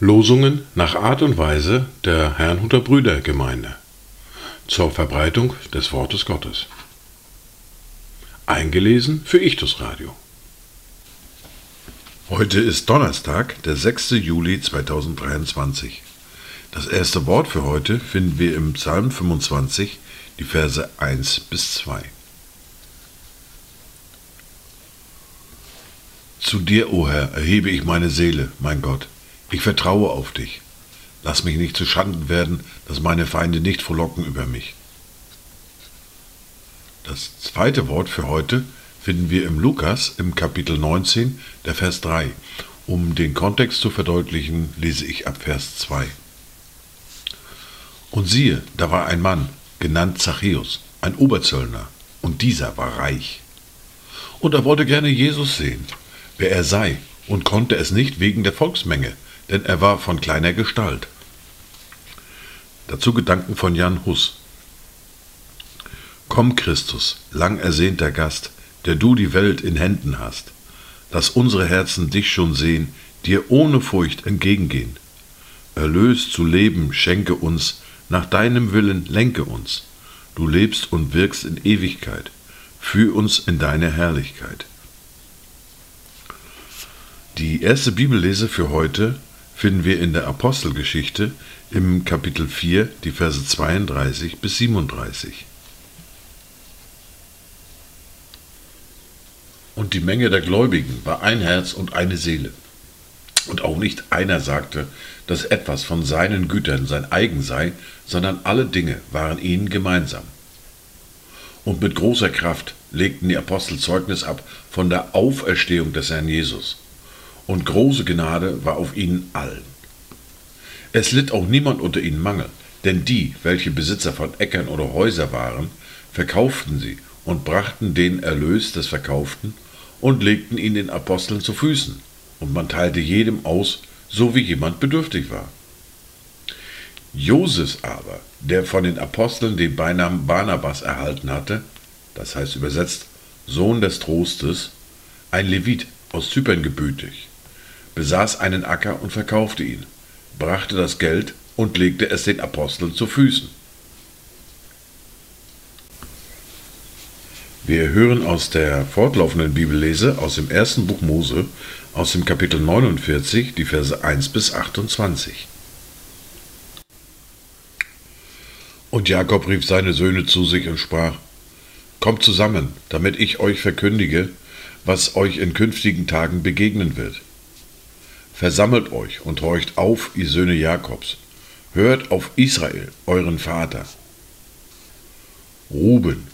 Losungen nach Art und Weise der Herrnhuter Brüdergemeinde zur Verbreitung des Wortes Gottes. Eingelesen für Ichtus Radio. Heute ist Donnerstag, der 6. Juli 2023. Das erste Wort für heute finden wir im Psalm 25, die Verse 1 bis 2. Zu dir, o Herr, erhebe ich meine Seele, mein Gott. Ich vertraue auf dich. Lass mich nicht zu Schanden werden, dass meine Feinde nicht frohlocken über mich. Das zweite Wort für heute finden wir im Lukas im Kapitel 19, der Vers 3. Um den Kontext zu verdeutlichen, lese ich ab Vers 2. Und siehe, da war ein Mann, genannt Zachäus, ein Oberzöllner, und dieser war reich. Und er wollte gerne Jesus sehen, wer er sei, und konnte es nicht wegen der Volksmenge, denn er war von kleiner Gestalt. Dazu Gedanken von Jan Hus. Komm, Christus, lang ersehnter Gast, der du die Welt in Händen hast. Lass unsere Herzen dich schon sehen, dir ohne Furcht entgegengehen. Erlöst zu leben, schenke uns, nach deinem Willen lenke uns. Du lebst und wirkst in Ewigkeit. Führ uns in deine Herrlichkeit. Die erste Bibellese für heute finden wir in der Apostelgeschichte im Kapitel 4, die Verse 32 bis 37. Und die Menge der Gläubigen war ein Herz und eine Seele. Und auch nicht einer sagte, dass etwas von seinen Gütern sein eigen sei, sondern alle Dinge waren ihnen gemeinsam. Und mit großer Kraft legten die Apostel Zeugnis ab von der Auferstehung des Herrn Jesus und große Gnade war auf ihnen allen. Es litt auch niemand unter ihnen Mangel, denn die, welche Besitzer von Äckern oder Häuser waren, verkauften sie und brachten den Erlös des Verkauften und legten ihn den Aposteln zu Füßen, und man teilte jedem aus, so wie jemand bedürftig war. Joses aber, der von den Aposteln den Beinamen Barnabas erhalten hatte, das heißt übersetzt Sohn des Trostes, ein Levit aus Zypern gebütig, besaß einen Acker und verkaufte ihn, brachte das Geld und legte es den Aposteln zu Füßen. Wir hören aus der fortlaufenden Bibellese aus dem ersten Buch Mose, aus dem Kapitel 49, die Verse 1 bis 28. Und Jakob rief seine Söhne zu sich und sprach, Kommt zusammen, damit ich euch verkündige, was euch in künftigen Tagen begegnen wird. Versammelt euch und horcht auf, ihr Söhne Jakobs. Hört auf Israel, euren Vater. Ruben,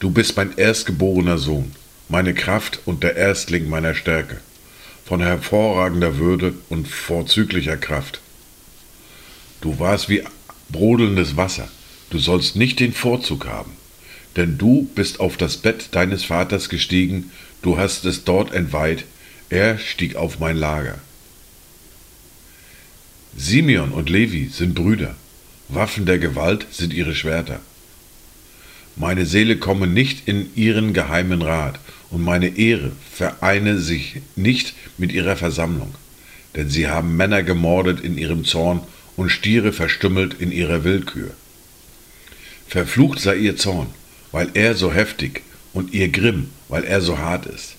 du bist mein erstgeborener Sohn, meine Kraft und der Erstling meiner Stärke, von hervorragender Würde und vorzüglicher Kraft. Du warst wie brodelndes Wasser, du sollst nicht den Vorzug haben, denn du bist auf das Bett deines Vaters gestiegen, du hast es dort entweiht, er stieg auf mein Lager. Simeon und Levi sind Brüder, Waffen der Gewalt sind ihre Schwerter. Meine Seele komme nicht in ihren geheimen Rat, und meine Ehre vereine sich nicht mit ihrer Versammlung, denn sie haben Männer gemordet in ihrem Zorn und Stiere verstümmelt in ihrer Willkür. Verflucht sei ihr Zorn, weil er so heftig, und ihr Grimm, weil er so hart ist.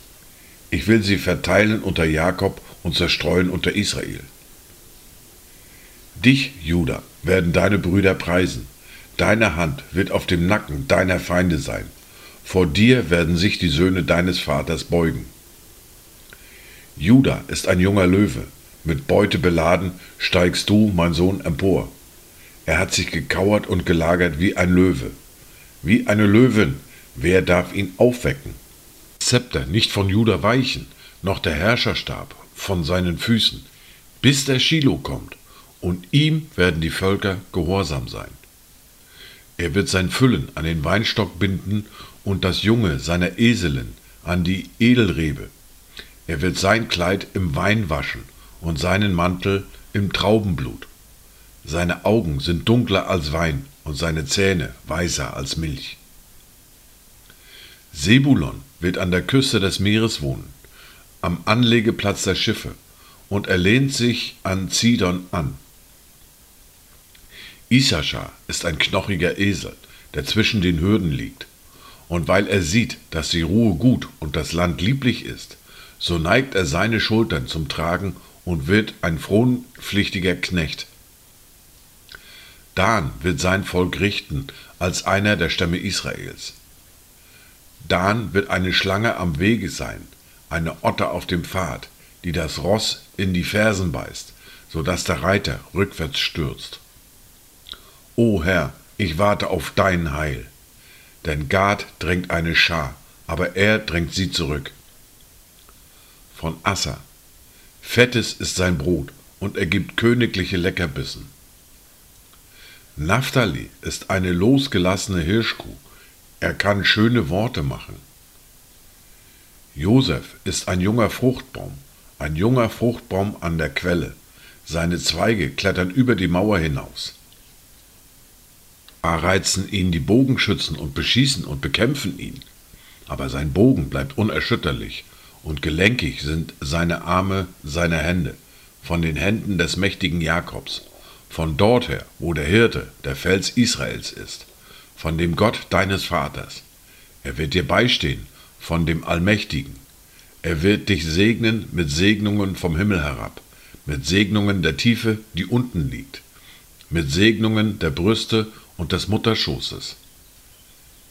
Ich will sie verteilen unter Jakob und zerstreuen unter Israel. Dich, Juda, werden deine Brüder preisen. Deine Hand wird auf dem Nacken deiner Feinde sein. Vor dir werden sich die Söhne deines Vaters beugen. Juda ist ein junger Löwe. Mit Beute beladen steigst du, mein Sohn, empor. Er hat sich gekauert und gelagert wie ein Löwe. Wie eine Löwin, wer darf ihn aufwecken? Zepter nicht von Juda weichen, noch der Herrscherstab von seinen Füßen, bis der Shiloh kommt und ihm werden die Völker gehorsam sein. Er wird sein Füllen an den Weinstock binden und das Junge seiner Eselin an die Edelrebe. Er wird sein Kleid im Wein waschen und seinen Mantel im Traubenblut. Seine Augen sind dunkler als Wein und seine Zähne weißer als Milch. Sebulon wird an der Küste des Meeres wohnen, am Anlegeplatz der Schiffe, und er lehnt sich an Zidon an. Issachar ist ein knochiger Esel, der zwischen den Hürden liegt. Und weil er sieht, dass die Ruhe gut und das Land lieblich ist, so neigt er seine Schultern zum Tragen und wird ein frohnpflichtiger Knecht. Dan wird sein Volk richten als einer der Stämme Israels. Dan wird eine Schlange am Wege sein, eine Otter auf dem Pfad, die das Ross in die Fersen beißt, so dass der Reiter rückwärts stürzt. O Herr, ich warte auf dein Heil. Denn Gad drängt eine Schar, aber er drängt sie zurück. Von Assa. Fettes ist sein Brot, und er gibt königliche Leckerbissen. Naphtali ist eine losgelassene Hirschkuh, er kann schöne Worte machen. Josef ist ein junger Fruchtbaum, ein junger Fruchtbaum an der Quelle. Seine Zweige klettern über die Mauer hinaus. Reizen ihn die Bogenschützen und beschießen und bekämpfen ihn. Aber sein Bogen bleibt unerschütterlich, und gelenkig sind seine Arme, seine Hände, von den Händen des mächtigen Jakobs, von dort her, wo der Hirte, der Fels Israels ist, von dem Gott deines Vaters. Er wird dir beistehen, von dem Allmächtigen. Er wird dich segnen mit Segnungen vom Himmel herab, mit Segnungen der Tiefe, die unten liegt, mit Segnungen der Brüste und des Mutterschoßes.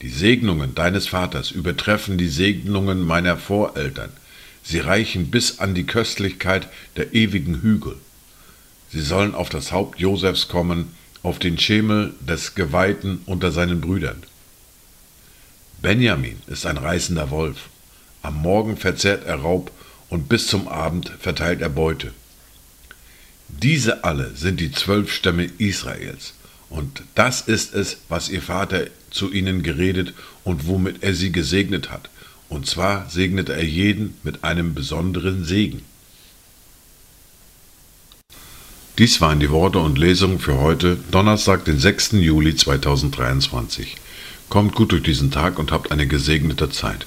Die Segnungen deines Vaters übertreffen die Segnungen meiner Voreltern. Sie reichen bis an die Köstlichkeit der ewigen Hügel. Sie sollen auf das Haupt Josefs kommen, auf den Schemel des Geweihten unter seinen Brüdern. Benjamin ist ein reißender Wolf. Am Morgen verzehrt er Raub und bis zum Abend verteilt er Beute. Diese alle sind die zwölf Stämme Israels. Und das ist es, was ihr Vater zu ihnen geredet und womit er sie gesegnet hat. Und zwar segnet er jeden mit einem besonderen Segen. Dies waren die Worte und Lesungen für heute, Donnerstag, den 6. Juli 2023. Kommt gut durch diesen Tag und habt eine gesegnete Zeit.